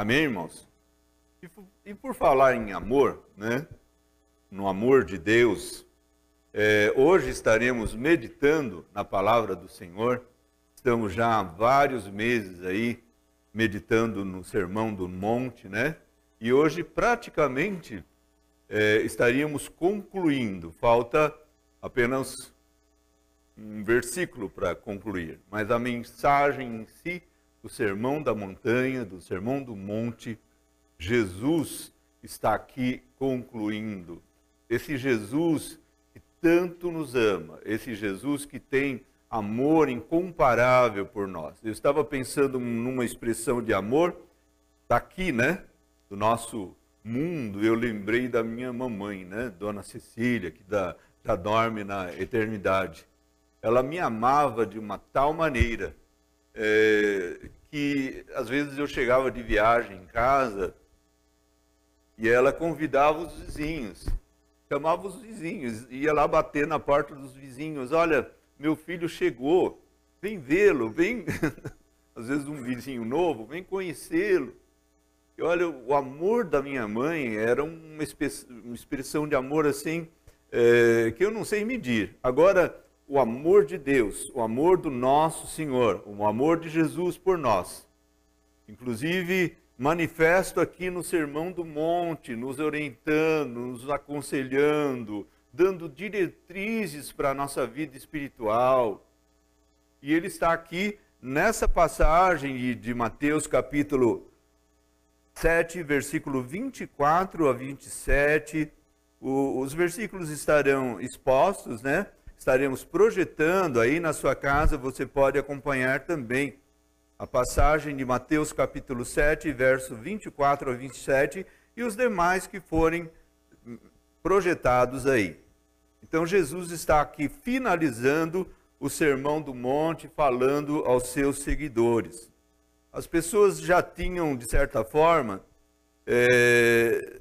Amém, irmãos? E, por falar em amor, né? No amor de Deus, é, hoje estaremos meditando na palavra do Senhor. Estamos já há vários meses aí meditando no Sermão do Monte, né? E hoje praticamente é, estaríamos concluindo. Falta apenas um versículo para concluir, mas a mensagem em si do Sermão da Montanha, do Sermão do Monte, Jesus está aqui concluindo. Esse Jesus que tanto nos ama, esse Jesus que tem amor incomparável por nós. Eu estava pensando numa expressão de amor daqui, né? Do nosso mundo. Eu lembrei da minha mamãe, né? Dona Cecília, que da, já dorme na eternidade. Ela me amava de uma tal maneira é, que às vezes eu chegava de viagem em casa e ela convidava os vizinhos, chamava os vizinhos, ia lá bater na porta dos vizinhos, olha, meu filho chegou, vem vê-lo, vem, às vezes um vizinho novo, vem conhecê-lo. E olha, o amor da minha mãe era uma, expressão de amor assim, é, que eu não sei medir. Agora, o amor de Deus, o amor do nosso Senhor, o amor de Jesus por nós, inclusive manifesto aqui no Sermão do Monte, nos orientando, nos aconselhando, dando diretrizes para a nossa vida espiritual. E ele está aqui nessa passagem de Mateus capítulo 7, versículo 24 a 27. O, os versículos estarão expostos, né? Estaremos projetando aí na sua casa, você pode acompanhar também a passagem de Mateus capítulo 7, verso 24 a 27 e os demais que forem projetados aí. Então Jesus está aqui finalizando o Sermão do Monte, falando aos seus seguidores. As pessoas já tinham, de certa forma, é,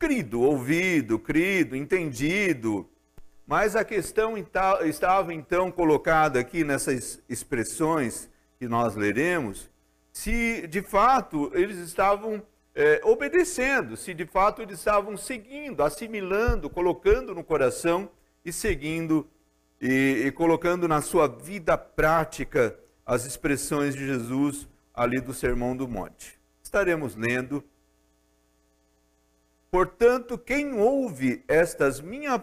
crido, ouvido, crido, entendido, mas a questão estava então colocada aqui nessas expressões que nós leremos, se de fato eles estavam é, obedecendo, se de fato eles estavam seguindo, assimilando, colocando no coração e seguindo e, e colocando na sua vida prática as expressões de Jesus ali do Sermão do Monte. Estaremos lendo. Portanto, quem ouve estas, minha,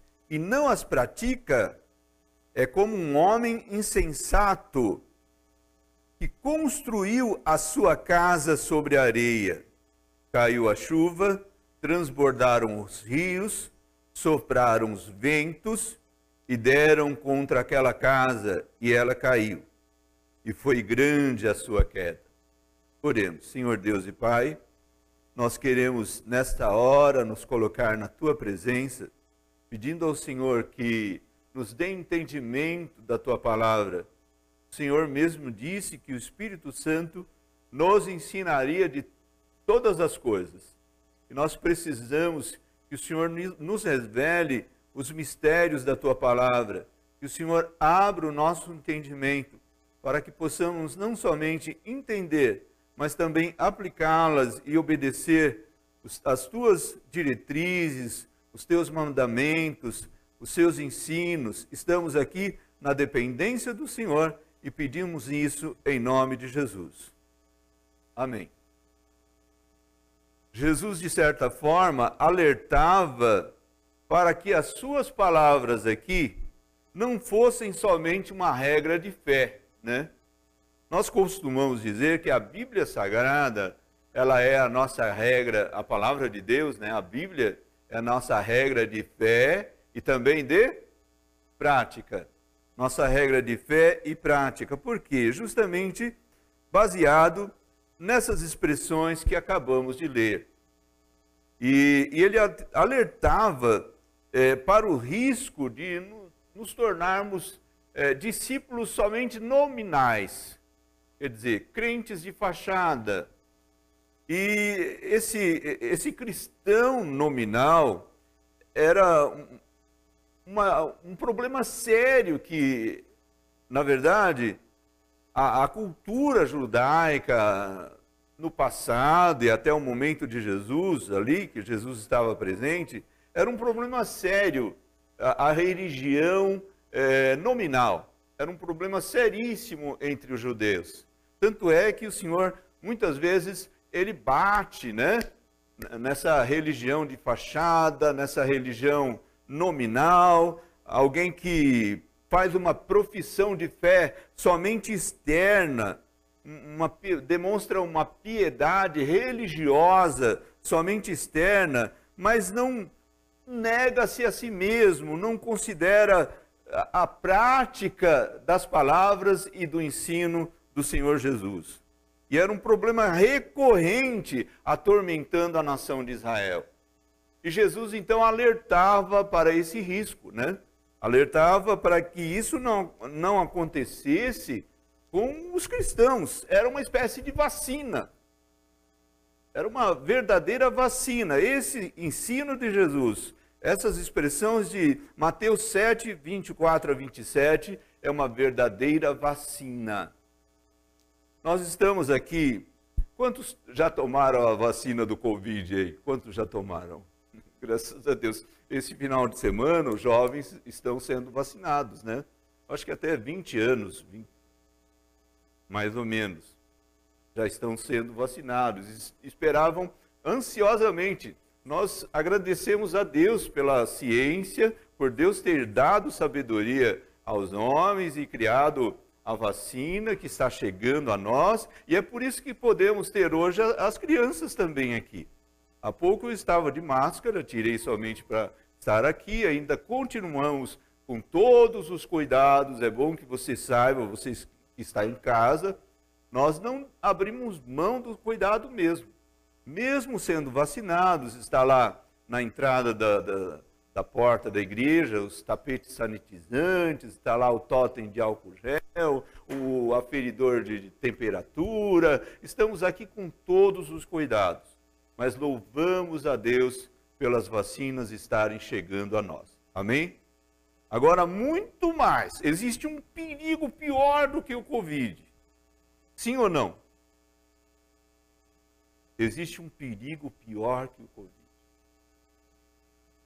e não as pratica, é como um homem insensato que construiu a sua casa sobre a areia. Caiu a chuva, transbordaram os rios, sopraram os ventos e deram contra aquela casa, e ela caiu. E foi grande a sua queda. Oremos, Senhor Deus e Pai, nós queremos nesta hora nos colocar na tua presença, pedindo ao Senhor que nos dê entendimento da tua palavra. O Senhor mesmo disse que o Espírito Santo nos ensinaria de todas as coisas. E nós precisamos que o Senhor nos revele os mistérios da tua palavra, que o Senhor abra o nosso entendimento, para que possamos não somente entender, mas também aplicá-las e obedecer as tuas diretrizes, os teus mandamentos, os seus ensinos. Estamos aqui na dependência do Senhor e pedimos isso em nome de Jesus. Amém. Jesus, de certa forma, alertava para que as suas palavras aqui não fossem somente uma regra de fé, né? Nós costumamos dizer que a Bíblia Sagrada, ela é a nossa regra, a palavra de Deus, né? A Bíblia é a nossa regra de fé e também de prática. Nossa regra de fé e prática. Por quê? Justamente baseado nessas expressões que acabamos de ler. E, e ele alertava é, para o risco de nos tornarmos é, discípulos somente nominais, quer dizer, crentes de fachada. E esse, esse cristão nominal era uma, um problema sério que, na verdade, a, a cultura judaica no passado e até o momento de Jesus, ali, que Jesus estava presente, era um problema sério. A, a religião é, nominal era um problema seríssimo entre os judeus. Tanto é que o Senhor, muitas vezes, ele bate, né? Nessa religião de fachada, nessa religião nominal, alguém que faz uma profissão de fé somente externa, uma, demonstra uma piedade religiosa somente externa, mas não nega-se a si mesmo, não considera a, a prática das palavras e do ensino do Senhor Jesus. E era um problema recorrente atormentando a nação de Israel. E Jesus então alertava para esse risco, né? alertava para que isso não, não acontecesse com os cristãos. Era uma espécie de vacina. Era uma verdadeira vacina. Esse ensino de Jesus, essas expressões de Mateus 7, 24 a 27, é uma verdadeira vacina. Nós estamos aqui. Quantos já tomaram a vacina do Covid aí? Quantos já tomaram? Graças a Deus esse final de semana os jovens estão sendo vacinados, né? Acho que até 20 anos, 20, mais ou menos, já estão sendo vacinados. Esperavam ansiosamente. Nós agradecemos a Deus pela ciência, por Deus ter dado sabedoria aos homens e criado a vacina que está chegando a nós, e é por isso que podemos ter hoje as crianças também aqui. Há pouco eu estava de máscara, tirei somente para estar aqui, ainda continuamos com todos os cuidados. É bom que você saiba, você que está em casa, nós não abrimos mão do cuidado mesmo. Mesmo sendo vacinados, está lá na entrada da, da, da porta da igreja, os tapetes sanitizantes, está lá o totem de álcool gel, o aferidor de temperatura. Estamos aqui com todos os cuidados mas louvamos a Deus pelas vacinas estarem chegando a nós. Amém? Agora, muito mais, existe um perigo pior do que o Covid. Sim ou não? Existe um perigo pior que o Covid.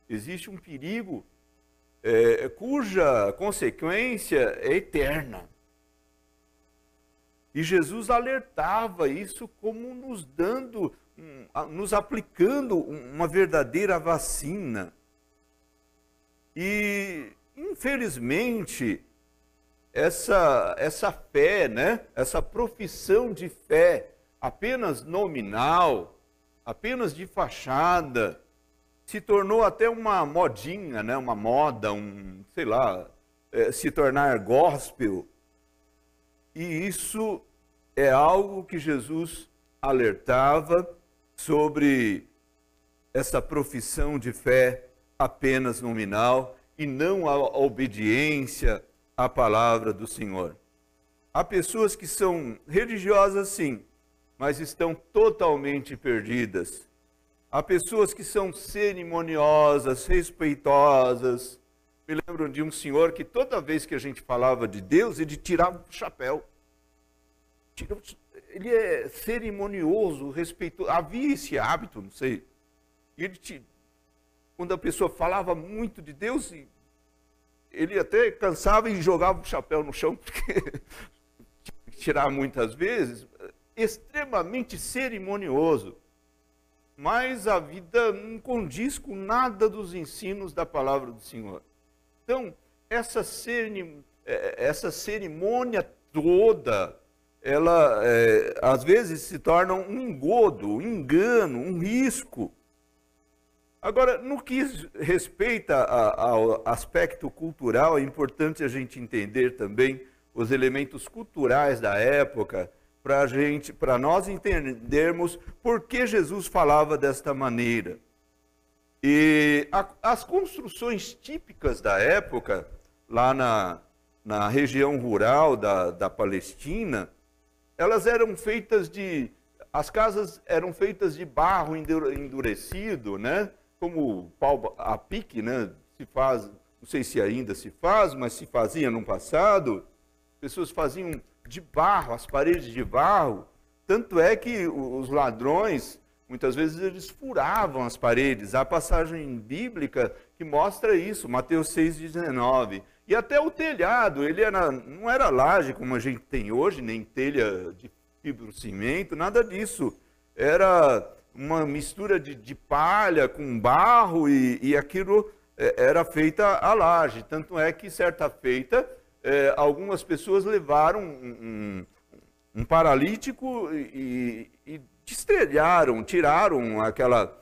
Existe um perigo é, cuja consequência é eterna. E Jesus alertava isso como nos dando nos aplicando uma verdadeira vacina. E, infelizmente, essa, essa fé, né? essa profissão de fé apenas nominal, apenas de fachada, se tornou até uma modinha, né? uma moda, um, sei lá, é, se tornar gospel. E isso é algo que Jesus alertava sobre essa profissão de fé apenas nominal e não a obediência à palavra do Senhor. Há pessoas que são religiosas, sim, mas estão totalmente perdidas. Há pessoas que são cerimoniosas, respeitosas. Me lembro de um senhor que toda vez que a gente falava de Deus, ele tirava o chapéu. Ele é cerimonioso, respeitoso. Havia esse hábito, não sei. Ele te, quando a pessoa falava muito de Deus, ele até cansava e jogava o chapéu no chão, porque tirar muitas vezes, extremamente cerimonioso. Mas a vida não condiz com nada dos ensinos da palavra do Senhor. Então, essa, é, essa cerimônia toda, ela é, às vezes se torna um engodo, um engano, um risco. Agora, no que respeita ao aspecto cultural, é importante a gente entender também os elementos culturais da época para gente, para nós entendermos por que Jesus falava desta maneira. E a, as construções típicas da época, lá na, na região rural da, da Palestina, elas eram feitas de. As casas eram feitas de barro endurecido, né? Como pau a pique, né? Se faz, não sei se ainda se faz, mas se fazia no passado. Pessoas faziam de barro, as paredes de barro. Tanto é que os ladrões, muitas vezes, eles furavam as paredes. Há passagem bíblica que mostra isso, Mateus 6,19. E até o telhado, ele era, não era laje como a gente tem hoje, nem telha de fibrocimento, nada disso. Era uma mistura de, de palha com barro e, e aquilo é, era feita a laje. Tanto é que, certa feita, é, algumas pessoas levaram um, um, um paralítico e, e destelharam, tiraram aquela,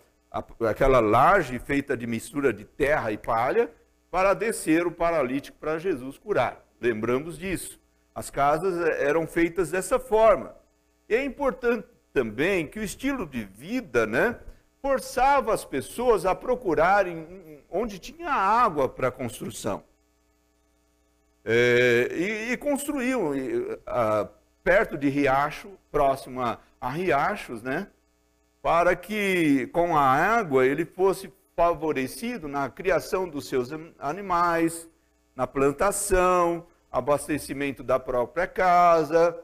aquela laje feita de mistura de terra e palha para descer o paralítico para Jesus curar. Lembramos disso. As casas eram feitas dessa forma. E é importante também que o estilo de vida, né, forçava as pessoas a procurarem onde tinha água para a construção. É, e, e, construiu e, a, perto de riacho, próximo a, a riachos, né? Para que com a água ele fosse favorecido na criação dos seus animais, na plantação, abastecimento da própria casa.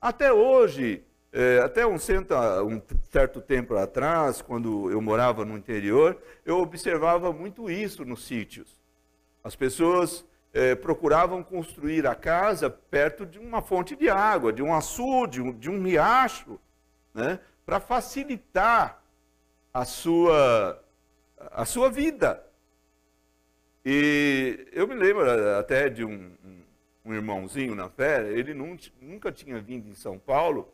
Até hoje, é, até um, um certo tempo atrás, quando eu morava no interior, eu observava muito isso nos sítios. As pessoas eh, procuravam construir a casa perto de uma fonte de água, de um açude, de um riacho, né, para facilitar a sua, a sua vida. E eu me lembro até de um, um irmãozinho na fé, ele nunca tinha vindo em São Paulo,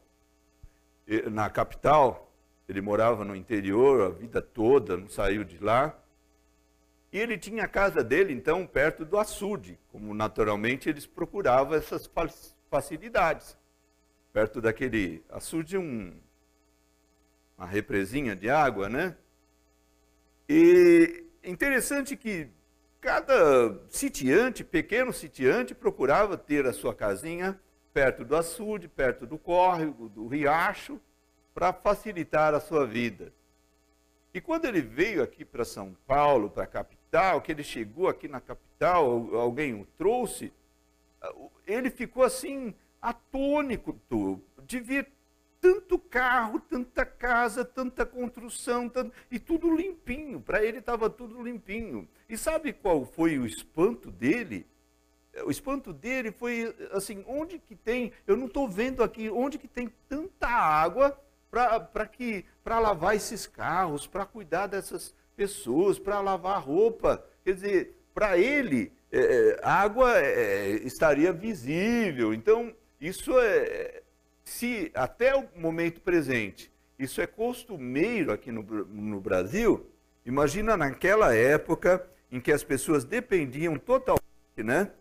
na capital, ele morava no interior a vida toda, não saiu de lá. E ele tinha a casa dele, então, perto do açude, como naturalmente eles procuravam essas facilidades. Perto daquele açude, um, uma represinha de água, né? E interessante que cada sitiante, pequeno sitiante, procurava ter a sua casinha perto do açude, perto do córrego, do riacho, para facilitar a sua vida. E quando ele veio aqui para São Paulo, para a capital, que ele chegou aqui na capital, alguém o trouxe, ele ficou assim, atônico de ver tanto carro, tanta casa, tanta construção, tanto, e tudo limpinho. Para ele estava tudo limpinho. E sabe qual foi o espanto dele? O espanto dele foi assim, onde que tem, eu não estou vendo aqui, onde que tem tanta água para que para lavar esses carros, para cuidar dessas pessoas, para lavar roupa. Quer dizer, para ele, é, é, água é, estaria visível. Então, isso é, se até o momento presente, isso é costumeiro aqui no, no Brasil, imagina naquela época em que as pessoas dependiam totalmente né,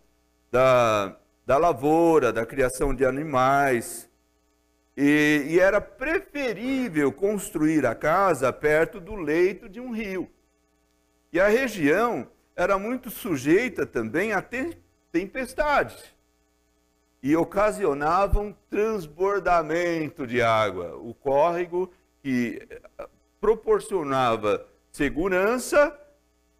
da, da lavoura, da criação de animais, e, e, era preferível construir a casa perto do leito de um rio. E a região era muito sujeita também a tempestades e ocasionavam transbordamento de água. O córrego que eh, proporcionava segurança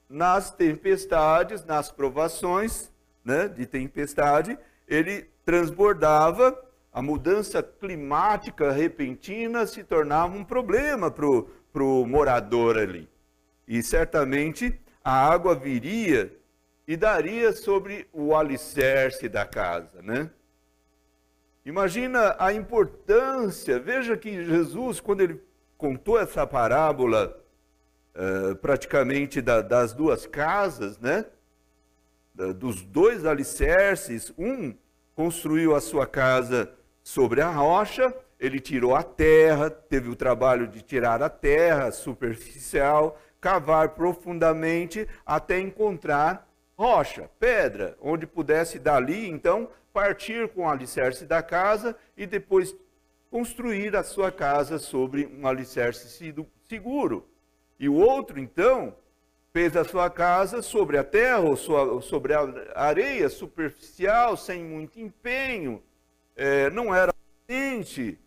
nas tempestades, nas provações né, de tempestade, ele transbordava a mudança climática repentina se tornava um problema para o morador ali. E certamente a água viria e daria sobre o alicerce da casa, né? Imagina a importância, veja que Jesus, quando ele contou essa parábola, uh, praticamente da, das duas casas, né? dos dois alicerces, um construiu a sua casa sobre a rocha, ele tirou a terra, teve o trabalho de tirar a terra superficial, cavar profundamente até encontrar rocha, pedra, onde pudesse dali então partir com o alicerce da casa e depois construir a sua casa sobre um alicerce seguro. E o outro, então, fez a sua casa sobre a terra ou sobre a areia superficial, sem muito empenho, é, não era potente.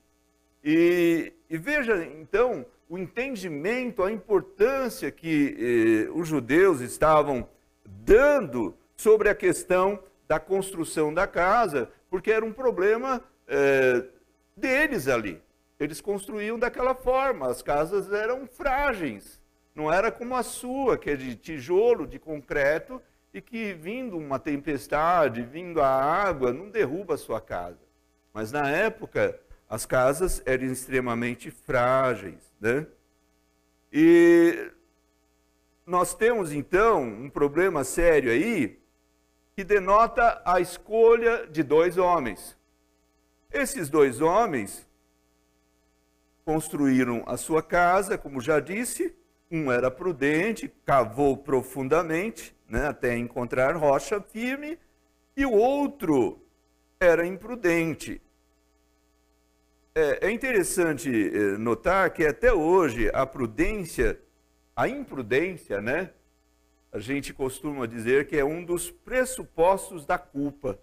E, e, veja, então, o entendimento, a importância que eh, os judeus estavam dando sobre a questão da construção da casa, porque era um problema eh, deles ali. Eles construíam daquela forma, as casas eram frágeis. Não era como a sua, que é de tijolo, de concreto, e que vindo uma tempestade, vindo a água, não derruba a sua casa. Mas na época, as casas eram extremamente frágeis. Né? E nós temos então um problema sério aí, que denota a escolha de dois homens. Esses dois homens construíram a sua casa, como já disse, um era prudente, cavou profundamente, né, até encontrar rocha firme, e o outro era imprudente. É, é interessante eh, notar que até hoje a prudência, a imprudência, né? A gente costuma dizer que é um dos pressupostos da culpa.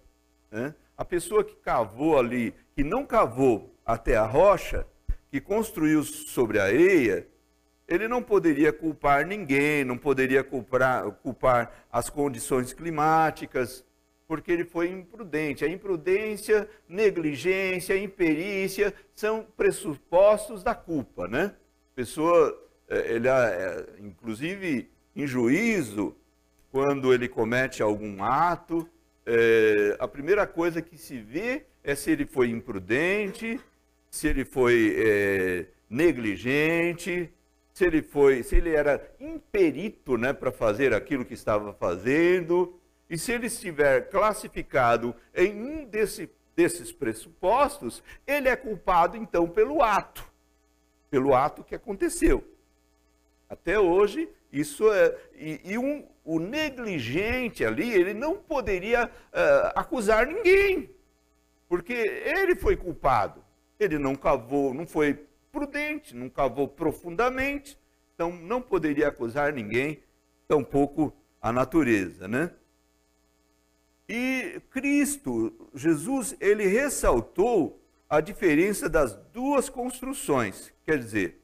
Né? A pessoa que cavou ali, que não cavou até a rocha, que construiu sobre a areia, ele não poderia culpar ninguém, não poderia culpar, culpar as condições climáticas, porque ele foi imprudente. A imprudência, negligência, imperícia são pressupostos da culpa, né? A pessoa, é, ele, é, inclusive em juízo, quando ele comete algum ato, é, a primeira coisa que se vê é se ele foi imprudente, se ele foi é, negligente, se ele foi, se ele era imperito, né, para fazer aquilo que estava fazendo, e se ele estiver classificado em um desse, desses pressupostos, ele é culpado então pelo ato, pelo ato que aconteceu. Até hoje, isso é. E, e um, o negligente ali, ele não poderia uh, acusar ninguém, porque ele foi culpado. Ele não cavou, não foi prudente, não cavou profundamente, então não poderia acusar ninguém, tampouco a natureza, né? E Cristo, Jesus, ele ressaltou a diferença das duas construções, quer dizer,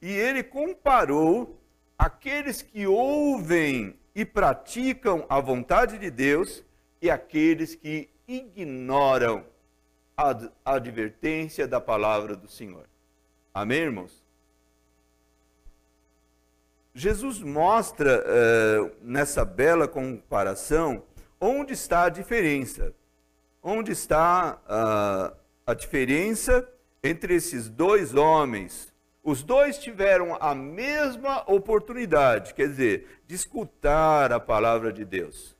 e ele comparou aqueles que ouvem e praticam a vontade de Deus e aqueles que ignoram a advertência da palavra do Senhor. Amém, irmãos? Jesus mostra uh, nessa bela comparação onde está a diferença. Onde está uh, a diferença entre esses dois homens? Os dois tiveram a mesma oportunidade, quer dizer, de escutar a palavra de Deus.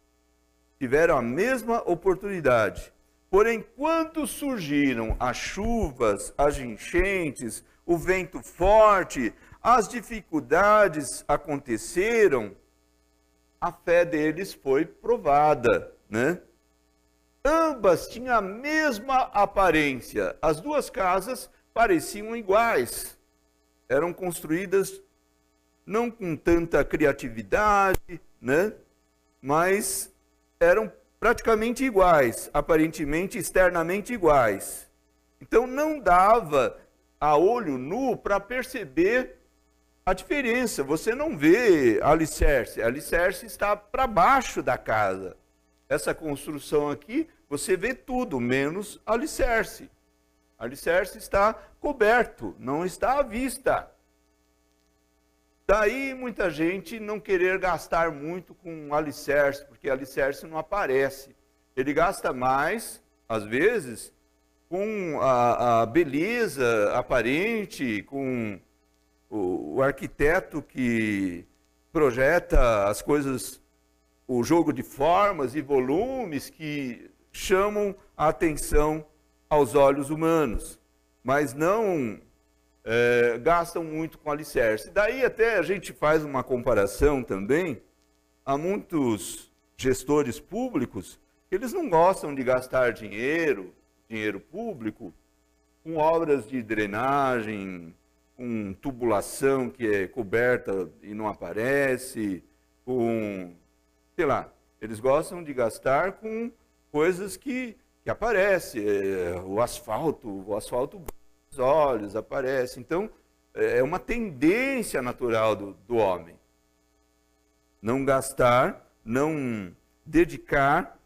Tiveram a mesma oportunidade. Porém, quando surgiram as chuvas, as enchentes, o vento forte, as dificuldades aconteceram, a fé deles foi provada, né? Ambas tinham a mesma aparência. As duas casas pareciam iguais. Eram construídas não com tanta criatividade, né? Mas eram praticamente iguais, aparentemente externamente iguais. Então não dava a olho nu para perceber a diferença. Você não vê alicerce, alicerce está para baixo da casa. Essa construção aqui, você vê tudo, menos alicerce. Alicerce está coberto, não está à vista. Daí muita gente não querer gastar muito com alicerce, porque alicerce não aparece. Ele gasta mais, às vezes, com a, a beleza aparente, com o, o arquiteto que projeta as coisas, o jogo de formas e volumes que chamam a atenção aos olhos humanos, mas não é, gastam muito com alicerce. Daí até a gente faz uma comparação também. Há muitos gestores públicos eles não gostam de gastar dinheiro, dinheiro público, com obras de drenagem, com tubulação que é coberta e não aparece, com, sei lá, eles gostam de gastar com coisas que, que aparecem, é, o asfalto, o asfalto os olhos aparece. Então, é uma tendência natural do, do homem. Não gastar, não dedicar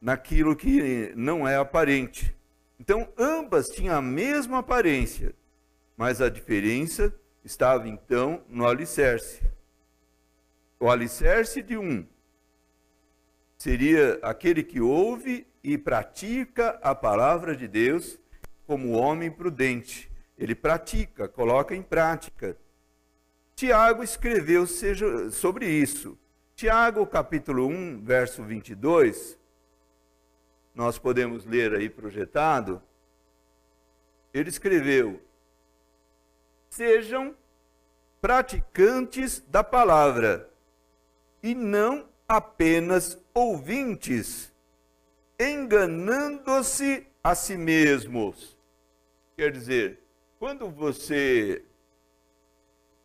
naquilo que não é aparente. Então, ambas tinham a mesma aparência, mas a diferença estava então no alicerce. O alicerce de um seria aquele que ouve e pratica a palavra de Deus como homem prudente. Ele pratica, coloca em prática. Tiago escreveu seja, sobre isso. Tiago, capítulo 1, verso 22, nós podemos ler aí projetado. Ele escreveu: Sejam praticantes da palavra e não apenas ouvintes, enganando-se a si mesmos. Quer dizer, quando você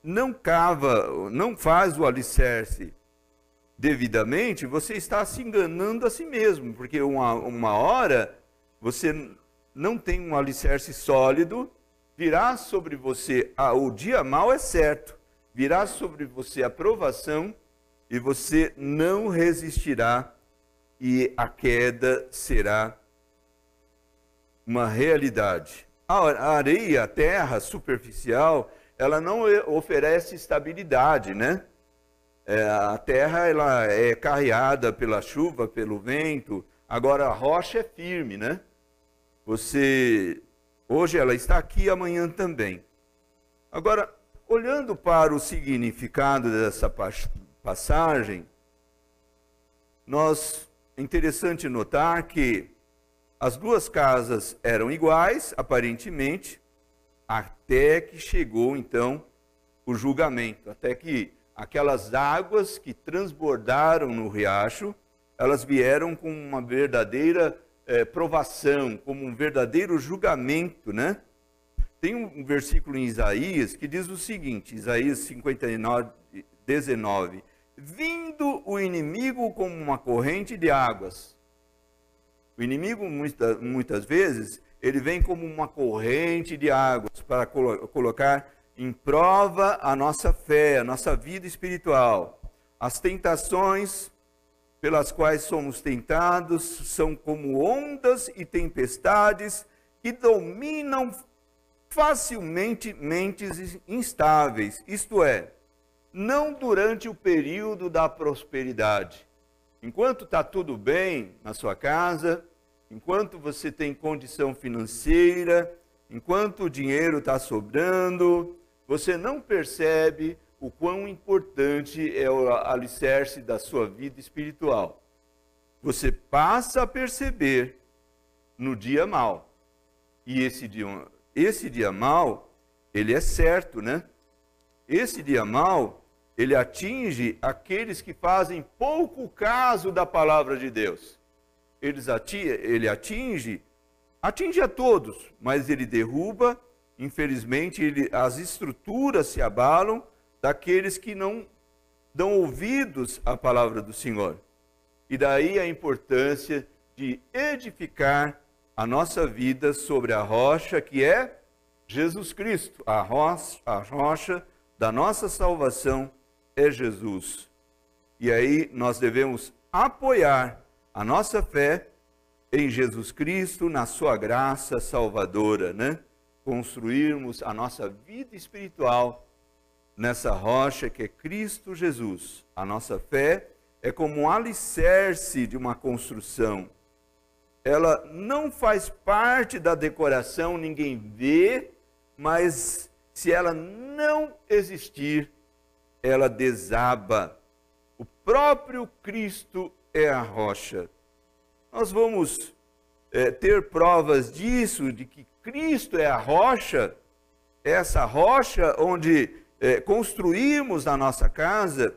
não cava, não faz o alicerce devidamente, você está se enganando a si mesmo, porque uma, uma hora você não tem um alicerce sólido, virá sobre você o dia mal é certo, virá sobre você a provação e você não resistirá e a queda será uma realidade. A areia, a terra superficial, ela não oferece estabilidade, né? É, a terra ela é carreada pela chuva, pelo vento. Agora a rocha é firme, né? Você hoje ela está aqui, amanhã também. Agora, olhando para o significado dessa passagem, nós é interessante notar que as duas casas eram iguais, aparentemente, até que chegou então o julgamento, até que aquelas águas que transbordaram no riacho, elas vieram com uma verdadeira é, provação, como um verdadeiro julgamento, né? Tem um versículo em Isaías que diz o seguinte, Isaías 59, 19: vindo o inimigo como uma corrente de águas. O inimigo, muita, muitas vezes, ele vem como uma corrente de águas para colo colocar em prova a nossa fé, a nossa vida espiritual. As tentações pelas quais somos tentados são como ondas e tempestades que dominam facilmente mentes instáveis, isto é, não durante o período da prosperidade. Enquanto está tudo bem na sua casa, enquanto você tem condição financeira, enquanto o dinheiro está sobrando, você não percebe o quão importante é o alicerce da sua vida espiritual. Você passa a perceber no dia mal. E esse dia, esse dia mal, ele é certo, né? Esse dia mal, ele atinge aqueles que fazem pouco caso da palavra de Deus. Eles atinge, ele atinge, atinge a todos, mas ele derruba, infelizmente, ele, as estruturas se abalam daqueles que não dão ouvidos à palavra do Senhor. E daí a importância de edificar a nossa vida sobre a rocha que é Jesus Cristo, a rocha, a rocha da nossa salvação é Jesus. E aí nós devemos apoiar a nossa fé em Jesus Cristo, na sua graça salvadora, né? Construirmos a nossa vida espiritual nessa rocha que é Cristo Jesus. A nossa fé é como um alicerce de uma construção. Ela não faz parte da decoração, ninguém vê, mas se ela não existir, ela desaba. O próprio Cristo é a rocha. Nós vamos é, ter provas disso, de que Cristo é a rocha, essa rocha onde é, construímos a nossa casa.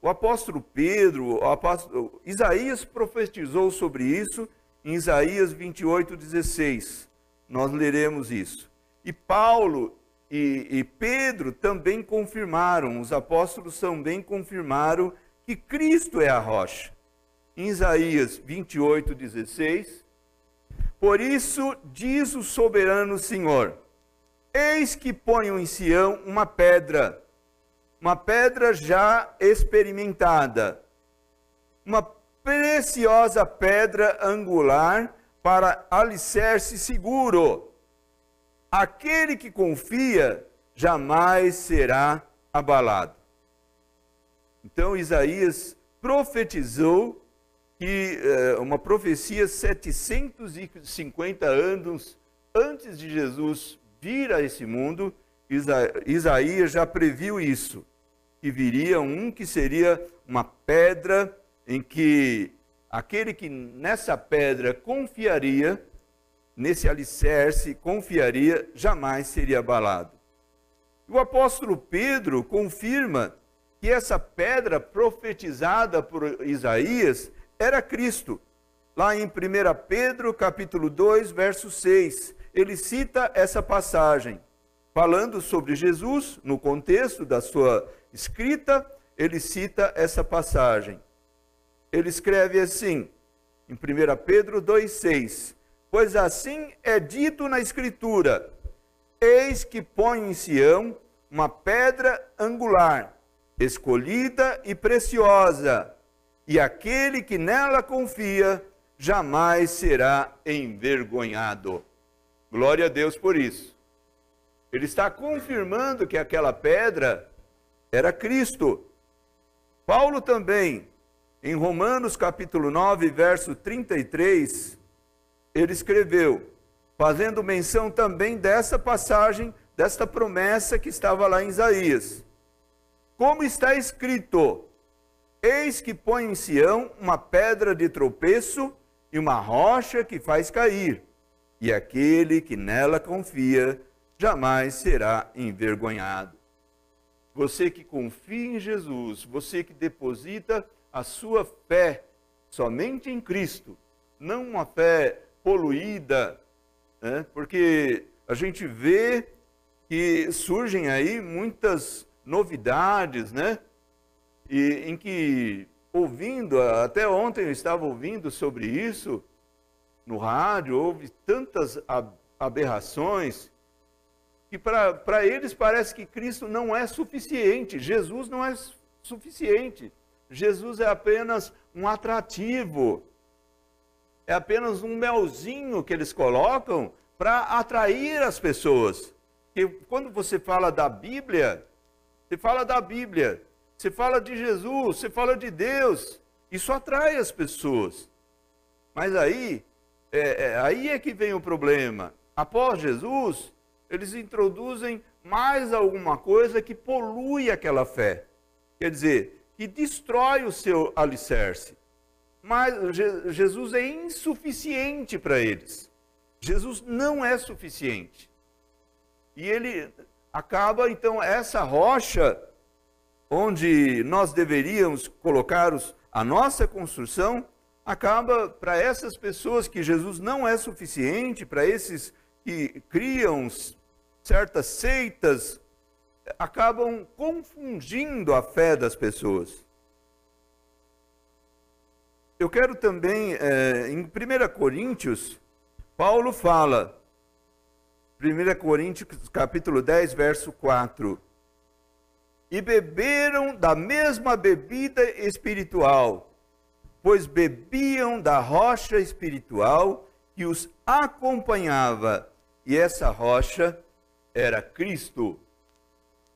O apóstolo Pedro, o apóstolo, Isaías profetizou sobre isso em Isaías 28, 16. nós leremos isso. E Paulo e, e Pedro também confirmaram, os apóstolos também confirmaram que Cristo é a rocha. Em Isaías 28, 16, por isso diz o soberano Senhor: Eis que ponho em Sião uma pedra, uma pedra já experimentada, uma preciosa pedra angular para alicerce seguro. Aquele que confia jamais será abalado. Então Isaías profetizou que eh, uma profecia 750 anos antes de Jesus vir a esse mundo, Isa Isaías já previu isso, que viria um que seria uma pedra em que aquele que nessa pedra confiaria, nesse alicerce confiaria, jamais seria abalado. O apóstolo Pedro confirma que essa pedra profetizada por Isaías era Cristo. Lá em 1 Pedro, capítulo 2, verso 6, ele cita essa passagem, falando sobre Jesus, no contexto da sua escrita, ele cita essa passagem. Ele escreve assim, em 1 Pedro 2,6: Pois assim é dito na Escritura: Eis que põe em Sião uma pedra angular, escolhida e preciosa, e aquele que nela confia jamais será envergonhado. Glória a Deus por isso. Ele está confirmando que aquela pedra era Cristo. Paulo também, em Romanos capítulo 9, verso 33, ele escreveu, fazendo menção também dessa passagem, desta promessa que estava lá em Isaías. Como está escrito: Eis que põe em Sião uma pedra de tropeço e uma rocha que faz cair, e aquele que nela confia jamais será envergonhado. Você que confia em Jesus, você que deposita a sua fé somente em Cristo, não uma fé poluída, né? porque a gente vê que surgem aí muitas novidades, né? e em que, ouvindo, até ontem eu estava ouvindo sobre isso no rádio, houve tantas aberrações, que para eles parece que Cristo não é suficiente, Jesus não é suficiente. Jesus é apenas um atrativo, é apenas um melzinho que eles colocam para atrair as pessoas. E quando você fala da Bíblia, você fala da Bíblia, você fala de Jesus, você fala de Deus, isso atrai as pessoas. Mas aí, é, é, aí é que vem o problema. Após Jesus, eles introduzem mais alguma coisa que polui aquela fé. Quer dizer, que destrói o seu alicerce. Mas Jesus é insuficiente para eles. Jesus não é suficiente. E ele acaba, então, essa rocha onde nós deveríamos colocar os, a nossa construção, acaba para essas pessoas que Jesus não é suficiente, para esses que criam certas seitas, acabam confundindo a fé das pessoas. Eu quero também, é, em 1 Coríntios, Paulo fala, 1 Coríntios capítulo 10, verso 4, e beberam da mesma bebida espiritual, pois bebiam da rocha espiritual que os acompanhava, e essa rocha era Cristo.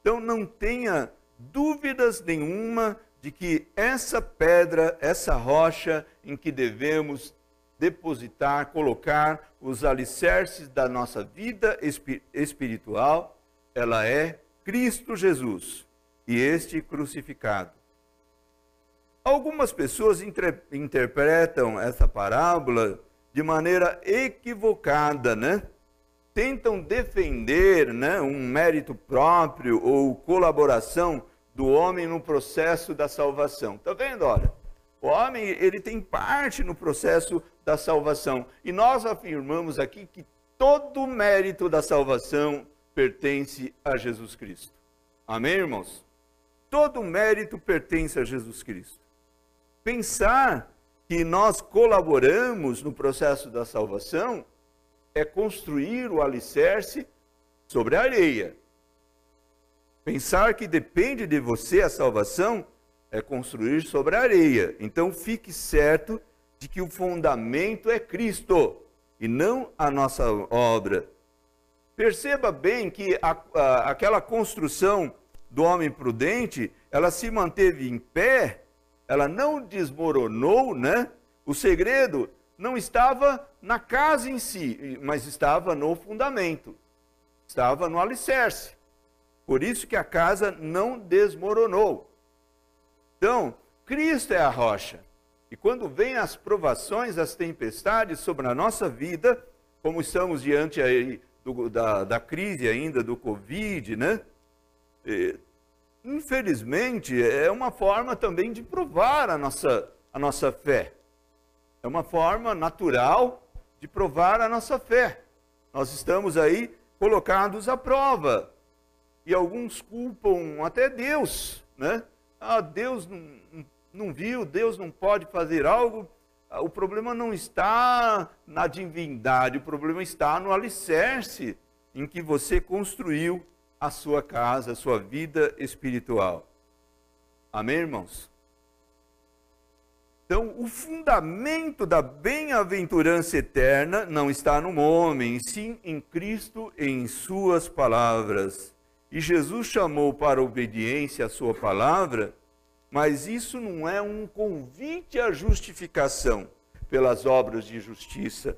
Então não tenha dúvidas nenhuma de que essa pedra, essa rocha em que devemos depositar, colocar os alicerces da nossa vida espiritual, ela é Cristo Jesus e este crucificado. Algumas pessoas interpretam essa parábola de maneira equivocada, né? Tentam defender né, um mérito próprio ou colaboração do homem no processo da salvação. Está vendo? Olha, o homem ele tem parte no processo da salvação. E nós afirmamos aqui que todo o mérito da salvação pertence a Jesus Cristo. Amém, irmãos? Todo o mérito pertence a Jesus Cristo. Pensar que nós colaboramos no processo da salvação é construir o alicerce sobre a areia. Pensar que depende de você a salvação é construir sobre a areia. Então fique certo de que o fundamento é Cristo e não a nossa obra. Perceba bem que a, a, aquela construção do homem prudente, ela se manteve em pé, ela não desmoronou, né? O segredo não estava na casa em si, mas estava no fundamento, estava no alicerce. Por isso que a casa não desmoronou. Então, Cristo é a rocha. E quando vêm as provações, as tempestades sobre a nossa vida, como estamos diante aí do, da, da crise ainda do Covid, né? Infelizmente, é uma forma também de provar a nossa, a nossa fé. É uma forma natural de provar a nossa fé. Nós estamos aí colocados à prova. E alguns culpam até Deus, né? Ah, Deus não, não viu, Deus não pode fazer algo. Ah, o problema não está na divindade, o problema está no alicerce em que você construiu a sua casa, a sua vida espiritual. Amém, irmãos? Então, o fundamento da bem-aventurança eterna não está no homem, sim em Cristo e em Suas palavras. E Jesus chamou para a obediência à Sua palavra, mas isso não é um convite à justificação pelas obras de justiça.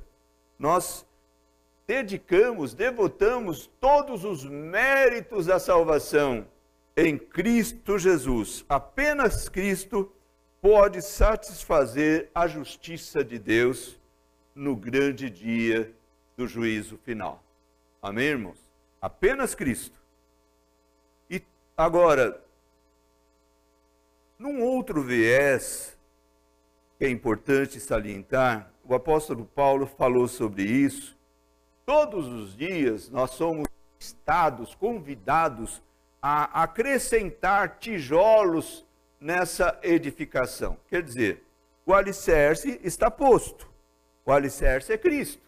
Nós dedicamos, devotamos todos os méritos da salvação em Cristo Jesus. Apenas Cristo pode satisfazer a justiça de Deus no grande dia do juízo final. Amém, irmãos? Apenas Cristo. E agora, num outro viés que é importante salientar, o apóstolo Paulo falou sobre isso. Todos os dias nós somos estados, convidados a acrescentar tijolos nessa edificação. Quer dizer, o alicerce está posto. O alicerce é Cristo.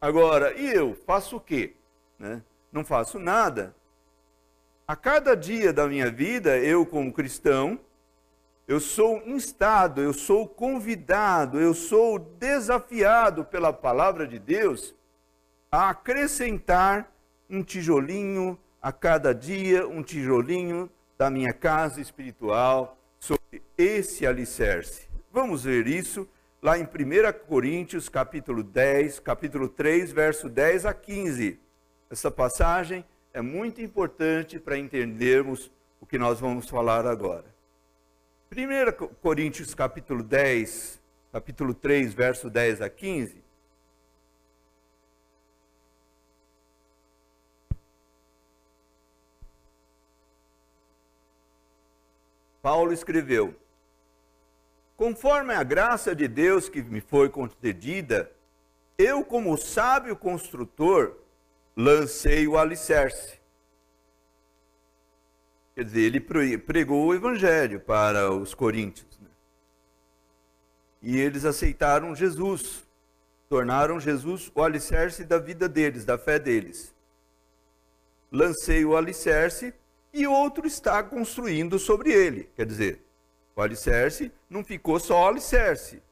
Agora, e eu faço o quê? Né? Não faço nada. A cada dia da minha vida, eu, como cristão, eu sou instado, eu sou convidado, eu sou desafiado pela palavra de Deus a acrescentar um tijolinho a cada dia, um tijolinho da minha casa espiritual sobre esse alicerce. Vamos ver isso lá em 1 Coríntios, capítulo 10, capítulo 3, verso 10 a 15. Essa passagem é muito importante para entendermos o que nós vamos falar agora. 1 Coríntios, capítulo 10, capítulo 3, verso 10 a 15, Paulo escreveu: Conforme a graça de Deus que me foi concedida, eu, como sábio construtor, lancei o alicerce. Quer dizer, ele pregou o evangelho para os coríntios. Né? E eles aceitaram Jesus, tornaram Jesus o alicerce da vida deles, da fé deles. Lancei o alicerce e outro está construindo sobre ele. Quer dizer, o alicerce não ficou só alicerce.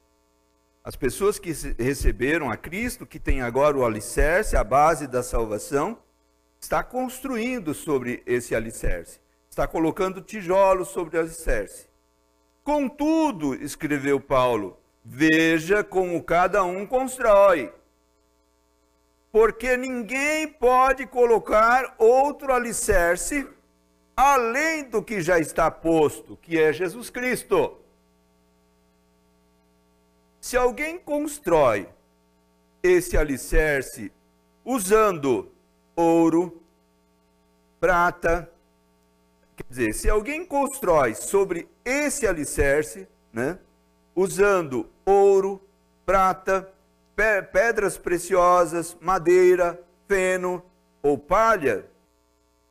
As pessoas que receberam a Cristo, que têm agora o alicerce, a base da salvação, está construindo sobre esse alicerce. Está colocando tijolos sobre o alicerce. Contudo, escreveu Paulo, veja como cada um constrói. Porque ninguém pode colocar outro alicerce além do que já está posto, que é Jesus Cristo. Se alguém constrói esse alicerce usando ouro, prata, quer dizer, se alguém constrói sobre esse alicerce, né, usando ouro, prata, pedras preciosas, madeira, feno ou palha,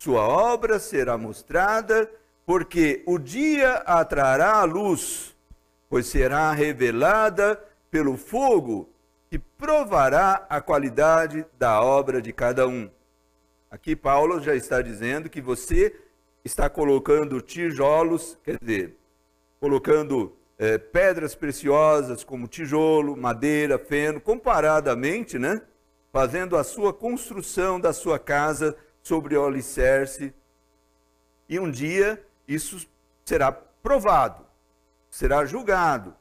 sua obra será mostrada, porque o dia atrará a luz, pois será revelada pelo fogo que provará a qualidade da obra de cada um. Aqui Paulo já está dizendo que você está colocando tijolos, quer dizer, colocando é, pedras preciosas como tijolo, madeira, feno, comparadamente, né? Fazendo a sua construção da sua casa sobre o alicerce. E um dia isso será provado, será julgado.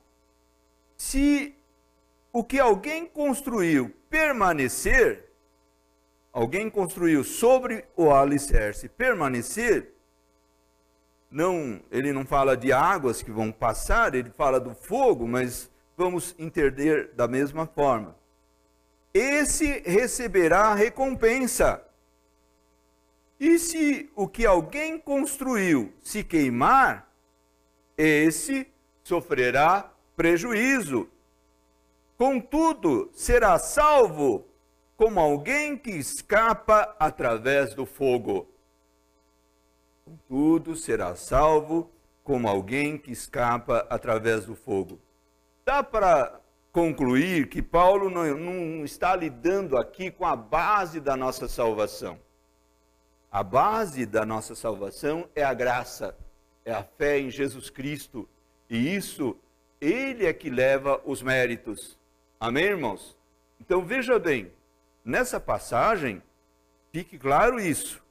Se o que alguém construiu permanecer, alguém construiu sobre o alicerce permanecer, não, ele não fala de águas que vão passar, ele fala do fogo, mas vamos entender da mesma forma. Esse receberá recompensa. E se o que alguém construiu se queimar, esse sofrerá prejuízo. Contudo, será salvo como alguém que escapa através do fogo. Contudo, será salvo como alguém que escapa através do fogo. Dá para concluir que Paulo não, não, está lidando aqui com a base da nossa salvação. A base da nossa salvação é a graça, é a fé em Jesus Cristo. E isso, ele é que leva os méritos. Amém, irmãos? Então veja bem, nessa passagem, fique claro isso.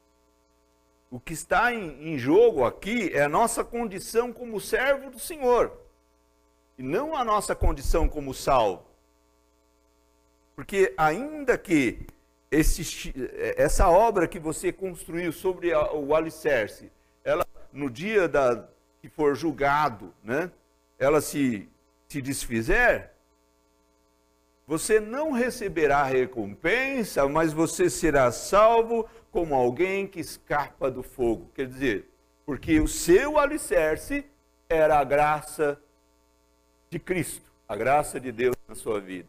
O que está em, em jogo aqui é a nossa condição como servo do Senhor, e não a nossa condição como salvo. Porque ainda que esse, essa obra que você construiu sobre a, o alicerce, ela no dia da, que for julgado, né, ela se, se desfizer, você não receberá recompensa, mas você será salvo como alguém que escapa do fogo. Quer dizer, porque o seu alicerce era a graça de Cristo, a graça de Deus na sua vida.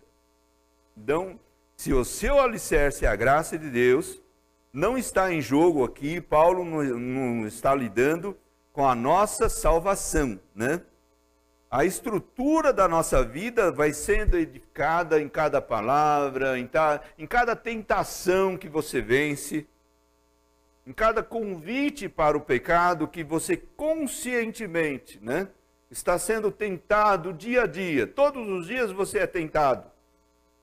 Então, se o seu alicerce é a graça de Deus, não está em jogo aqui, Paulo não, não está lidando com a nossa salvação, né? A estrutura da nossa vida vai sendo edificada em cada palavra, em, ta, em cada tentação que você vence, em cada convite para o pecado que você conscientemente né, está sendo tentado dia a dia. Todos os dias você é tentado.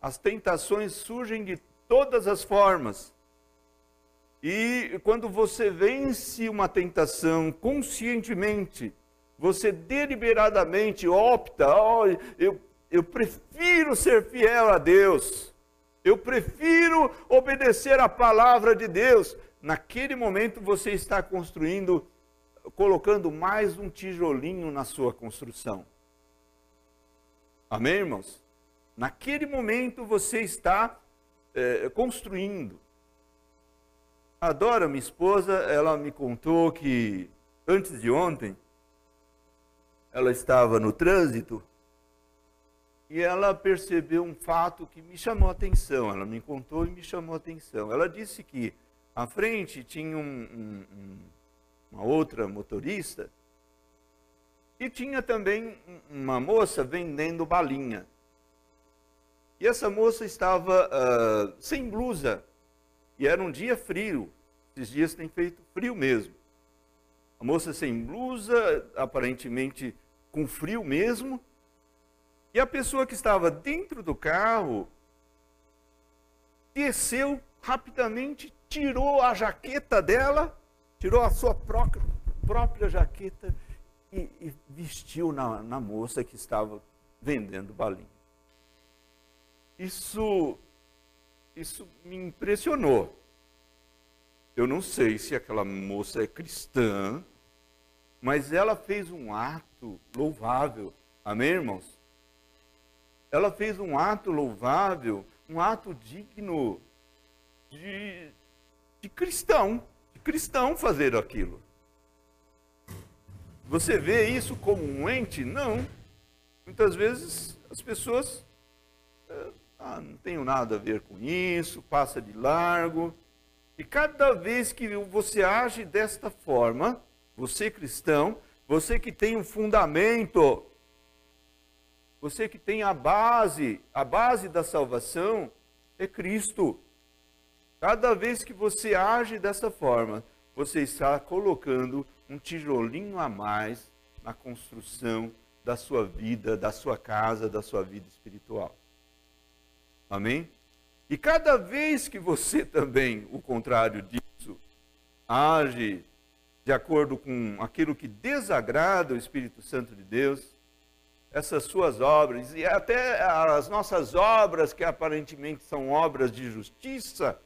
As tentações surgem de todas as formas. E quando você vence uma tentação conscientemente, você deliberadamente opta, oh, eu, eu prefiro ser fiel a Deus, eu prefiro obedecer a palavra de Deus. Naquele momento você está construindo, colocando mais um tijolinho na sua construção. Amém, irmãos? Naquele momento você está é, construindo. A Dora, minha esposa, ela me contou que antes de ontem, ela estava no trânsito e ela percebeu um fato que me chamou a atenção. Ela me contou e me chamou a atenção. Ela disse que à frente tinha um, um, uma outra motorista e tinha também uma moça vendendo balinha. E essa moça estava uh, sem blusa e era um dia frio. Esses dias tem feito frio mesmo. A moça sem blusa, aparentemente com frio mesmo, e a pessoa que estava dentro do carro desceu rapidamente, tirou a jaqueta dela, tirou a sua própria, própria jaqueta e, e vestiu na, na moça que estava vendendo balinha. Isso, isso me impressionou. Eu não sei se aquela moça é cristã, mas ela fez um ato louvável. Amém, irmãos? Ela fez um ato louvável, um ato digno de, de cristão, de cristão fazer aquilo. Você vê isso como um ente? Não. Muitas vezes as pessoas. Eh, ah, não tenho nada a ver com isso, passa de largo. E cada vez que você age desta forma, você cristão, você que tem um fundamento, você que tem a base, a base da salvação é Cristo. Cada vez que você age dessa forma, você está colocando um tijolinho a mais na construção da sua vida, da sua casa, da sua vida espiritual. Amém? E cada vez que você também, o contrário disso, age de acordo com aquilo que desagrada o Espírito Santo de Deus, essas suas obras, e até as nossas obras, que aparentemente são obras de justiça,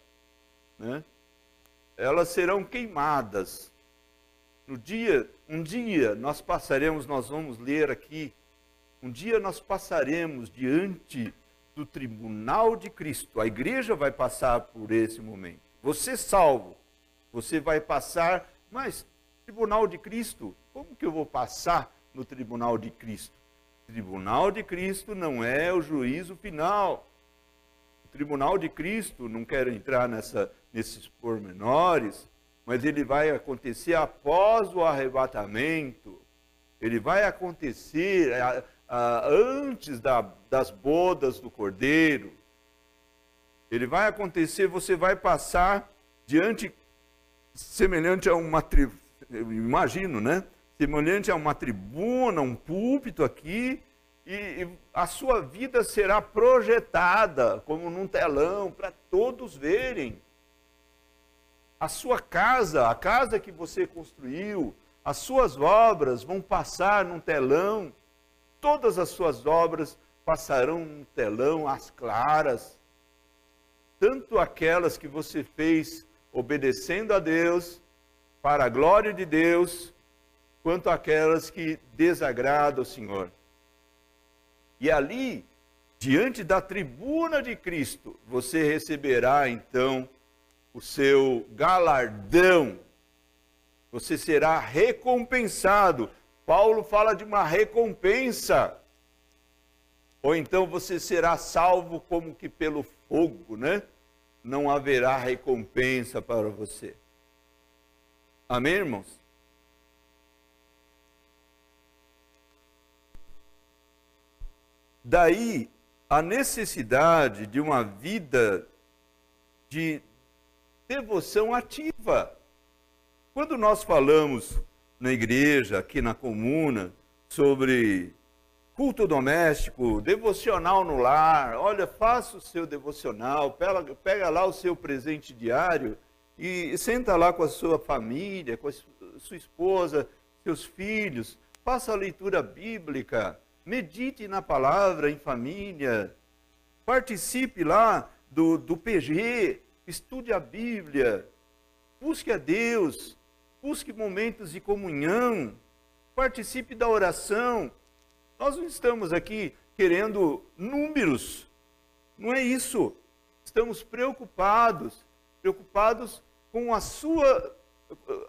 né, elas serão queimadas. No dia, um dia nós passaremos, nós vamos ler aqui, um dia nós passaremos diante do tribunal de Cristo. A igreja vai passar por esse momento. Você salvo, você vai passar, mas tribunal de Cristo, como que eu vou passar no tribunal de Cristo? O tribunal de Cristo não é o juízo final. O tribunal de Cristo, não quero entrar nessa, nesses pormenores, mas ele vai acontecer após o arrebatamento. Ele vai acontecer antes da, das bodas do cordeiro. Ele vai acontecer, você vai passar diante, semelhante a uma tribuna, imagino, né? Semelhante a uma tribuna, um púlpito aqui, e, e a sua vida será projetada como num telão para todos verem. A sua casa, a casa que você construiu, as suas obras vão passar num telão todas as suas obras passarão um telão às claras, tanto aquelas que você fez obedecendo a Deus, para a glória de Deus, quanto aquelas que desagradam o Senhor. E ali, diante da tribuna de Cristo, você receberá então o seu galardão. Você será recompensado Paulo fala de uma recompensa. Ou então você será salvo como que pelo fogo, né? Não haverá recompensa para você. Amém, irmãos? Daí a necessidade de uma vida de devoção ativa. Quando nós falamos na igreja, aqui na comuna, sobre culto doméstico, devocional no lar. Olha, faça o seu devocional, pega, pega lá o seu presente diário e senta lá com a sua família, com a sua esposa, seus filhos, faça a leitura bíblica, medite na palavra em família, participe lá do, do PG, estude a Bíblia, busque a Deus, busque momentos de comunhão, participe da oração. Nós não estamos aqui querendo números, não é isso. Estamos preocupados, preocupados com a sua,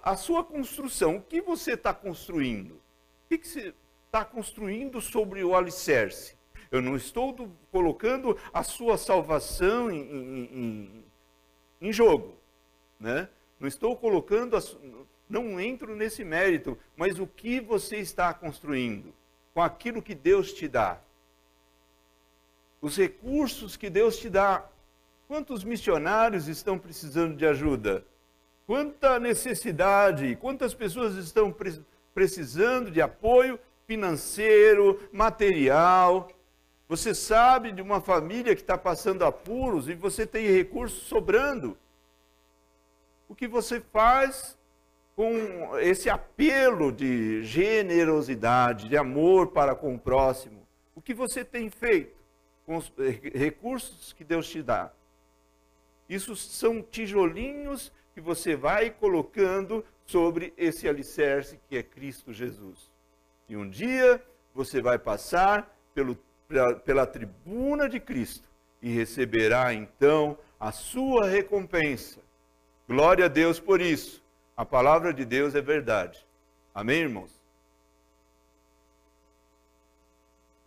a sua construção. O que você está construindo? O que, que você está construindo sobre o alicerce? Eu não estou do, colocando a sua salvação em, em, em, em jogo, né? Não estou colocando a, não entro nesse mérito, mas o que você está construindo com aquilo que Deus te dá? Os recursos que Deus te dá. Quantos missionários estão precisando de ajuda? Quanta necessidade, quantas pessoas estão precisando de apoio financeiro, material. Você sabe de uma família que está passando apuros e você tem recursos sobrando. O que você faz com esse apelo de generosidade, de amor para com o próximo. O que você tem feito com os recursos que Deus te dá? Isso são tijolinhos que você vai colocando sobre esse alicerce que é Cristo Jesus. E um dia você vai passar pelo, pela, pela tribuna de Cristo e receberá então a sua recompensa. Glória a Deus por isso. A palavra de Deus é verdade. Amém, irmãos?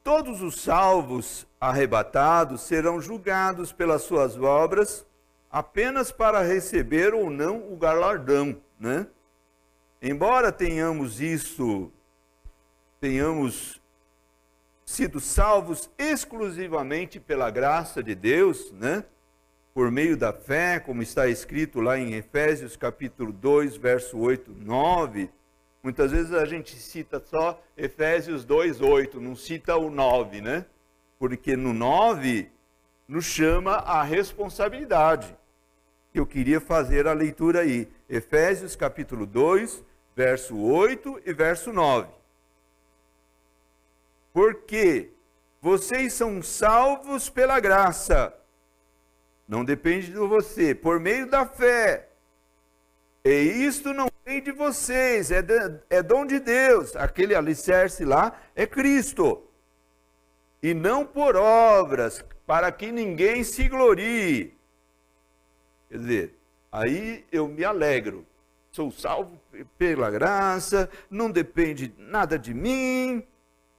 todos os salvos arrebatados serão julgados pelas suas obras apenas para receber ou não o galardão, né? Embora tenhamos isso, tenhamos sido salvos exclusivamente pela graça de Deus, né? Por meio da fé, como está escrito lá em Efésios capítulo 2, verso 8, 9. Muitas vezes a gente cita só Efésios 2, 8, não cita o 9, né? Porque no 9 nos chama a responsabilidade. Eu queria fazer a leitura aí. Efésios capítulo 2, verso 8 e verso 9 porque vocês são salvos pela graça. Não depende de você, por meio da fé. E isto não vem de vocês, é, de, é dom de Deus. Aquele alicerce lá é Cristo. E não por obras, para que ninguém se glorie. Quer dizer, aí eu me alegro. Sou salvo pela graça, não depende nada de mim,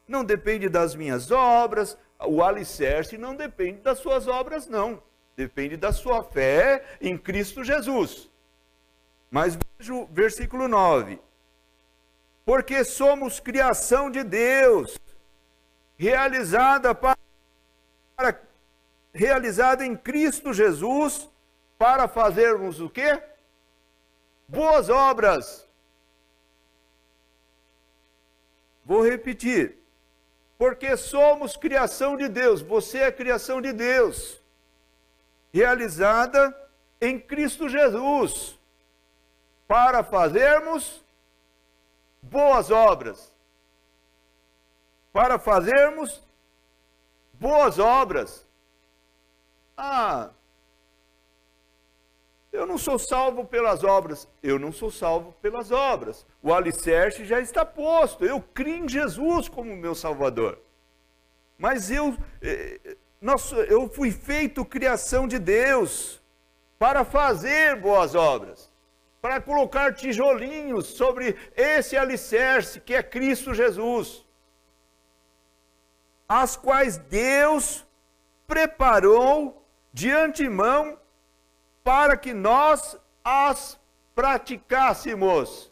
não depende das minhas obras, o alicerce não depende das suas obras, não. Depende da sua fé em Cristo Jesus. Mas veja o versículo 9. Porque somos criação de Deus, realizada para, realizada em Cristo Jesus, para fazermos o quê? Boas obras. Vou repetir porque somos criação de Deus, você é criação de Deus, realizada em Cristo Jesus, para fazermos boas obras. Para fazermos boas obras. Ah, eu não sou salvo pelas obras. Eu não sou salvo pelas obras. O alicerce já está posto. Eu creio em Jesus como meu Salvador. Mas eu, nossa, eu fui feito criação de Deus para fazer boas obras, para colocar tijolinhos sobre esse alicerce que é Cristo Jesus, as quais Deus preparou de antemão para que nós as praticássemos.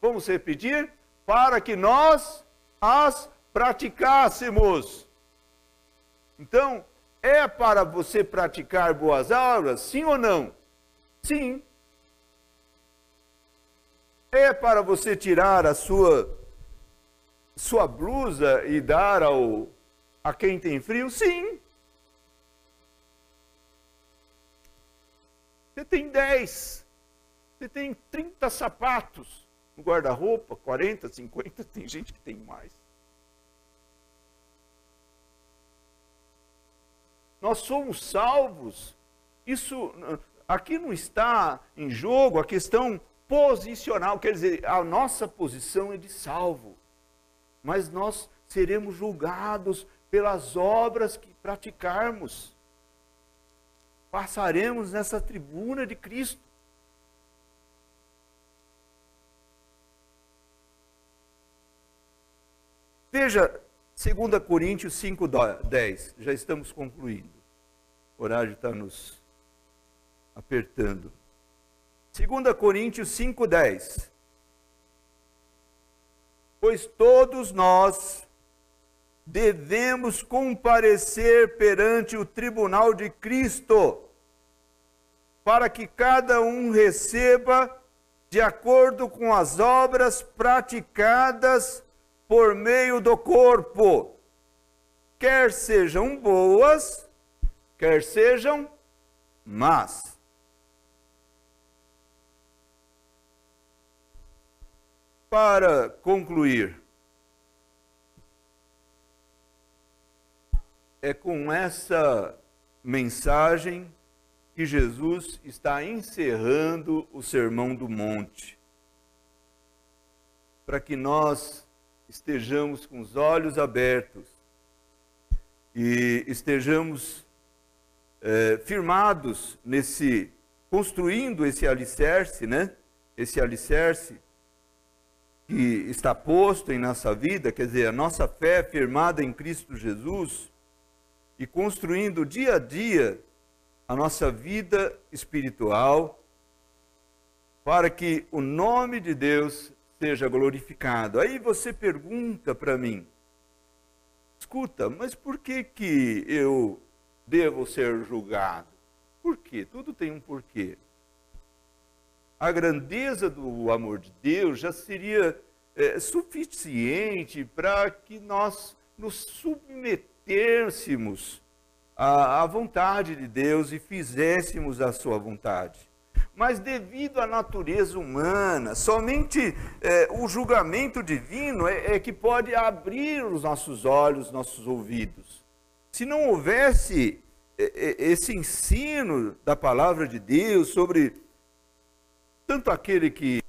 Vamos repetir? Para que nós as praticássemos. Então, é para você praticar boas obras, sim ou não? Sim. É para você tirar a sua sua blusa e dar ao a quem tem frio? Sim. Você tem 10, você tem 30 sapatos no guarda-roupa, 40, 50, tem gente que tem mais. Nós somos salvos. Isso aqui não está em jogo a questão posicional, quer dizer, a nossa posição é de salvo. Mas nós seremos julgados pelas obras que praticarmos passaremos nessa tribuna de Cristo. Veja, 2 Coríntios 5, 10, já estamos concluindo. O horário está nos apertando. 2 Coríntios 5, 10. Pois todos nós devemos comparecer perante o tribunal de Cristo, para que cada um receba de acordo com as obras praticadas por meio do corpo, quer sejam boas, quer sejam más. Para concluir, é com essa mensagem que Jesus está encerrando o Sermão do Monte. Para que nós estejamos com os olhos abertos e estejamos é, firmados nesse, construindo esse alicerce, né? Esse alicerce que está posto em nossa vida, quer dizer, a nossa fé firmada em Cristo Jesus e construindo dia a dia a nossa vida espiritual para que o nome de Deus seja glorificado. Aí você pergunta para mim, escuta, mas por que que eu devo ser julgado? Por quê? Tudo tem um porquê. A grandeza do amor de Deus já seria é, suficiente para que nós nos submetêssemos à, à vontade de Deus e fizéssemos a sua vontade mas devido à natureza humana, somente é, o julgamento divino é, é, que pode abrir os nossos olhos, nossos ouvidos. Se não houvesse é, é, esse ensino da palavra de Deus sobre tanto aquele que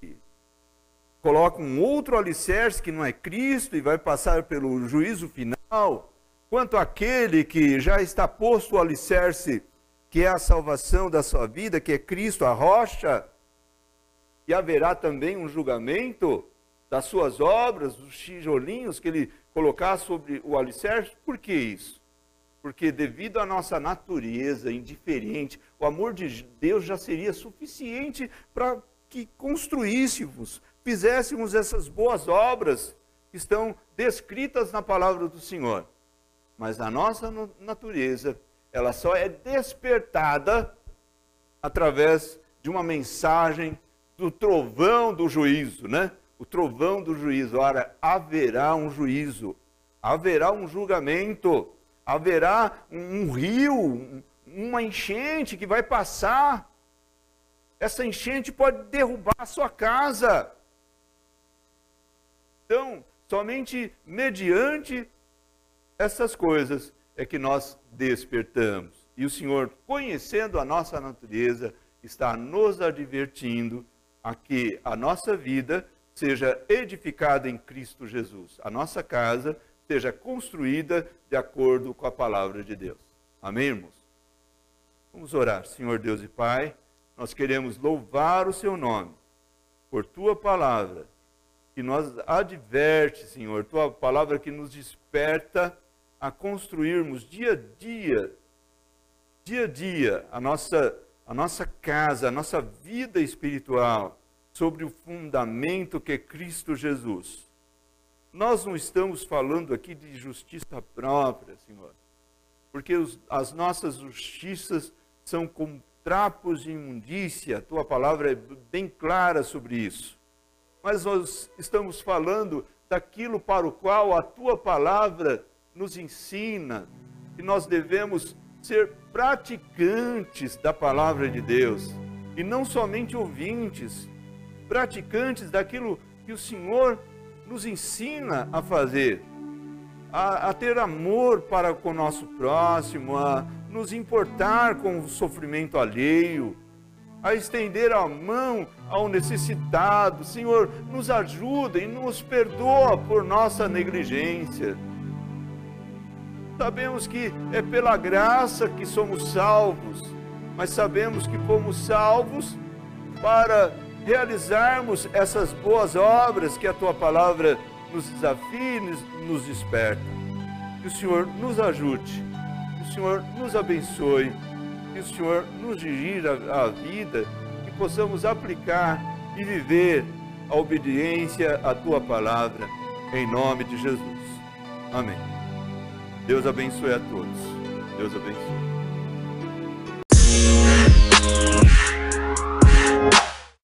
coloca um outro alicerce que não é Cristo e vai passar pelo juízo final, quanto aquele que já está posto o alicerce que é a salvação da sua vida, que é Cristo, a rocha, e haverá também um julgamento das suas obras, dos tijolinhos que ele colocar sobre o alicerce. Por que isso? Porque devido à nossa natureza indiferente, o amor de Deus já seria suficiente para que construíssemos, fizéssemos essas boas obras que estão descritas na palavra do Senhor. Mas a nossa natureza ela só é despertada através de uma mensagem do trovão do juízo, né? O trovão do juízo. Ora, haverá um juízo, haverá um julgamento, haverá um, rio, uma enchente que vai passar. Essa enchente pode derrubar a sua casa. Então, somente mediante essas coisas é que nós despertamos. E o Senhor, conhecendo a nossa natureza, está nos advertindo a que a nossa vida seja edificada em Cristo Jesus. A nossa casa seja construída de acordo com a palavra de Deus. Amém, irmãos? Vamos orar. Senhor Deus e Pai, nós queremos louvar o seu nome por tua palavra, que nos adverte, Senhor, tua palavra que nos desperta a construirmos dia a dia, dia a dia, a nossa, a nossa casa, a nossa vida espiritual sobre o fundamento que é Cristo Jesus. Nós não estamos falando aqui de justiça própria, Senhor, porque os, as nossas justiças são como trapos de imundícia, a tua palavra é bem clara sobre isso. Mas nós estamos falando daquilo para o qual a tua palavra nos ensina que nós devemos ser praticantes da palavra de Deus e não somente ouvintes, praticantes daquilo que o Senhor nos ensina a fazer, a, a ter amor para com o nosso próximo, a nos importar com o sofrimento alheio, a estender a mão ao necessitado. Senhor, nos ajuda e nos perdoa por nossa negligência. Sabemos que é pela graça que somos salvos, mas sabemos que fomos salvos para realizarmos essas boas obras que a tua palavra nos desafia e nos desperta. Que o Senhor nos ajude, que o Senhor nos abençoe, que o Senhor nos dirija a vida, que possamos aplicar e viver a obediência à tua palavra, em nome de Jesus. Amém. Deus abençoe a todos. Deus abençoe.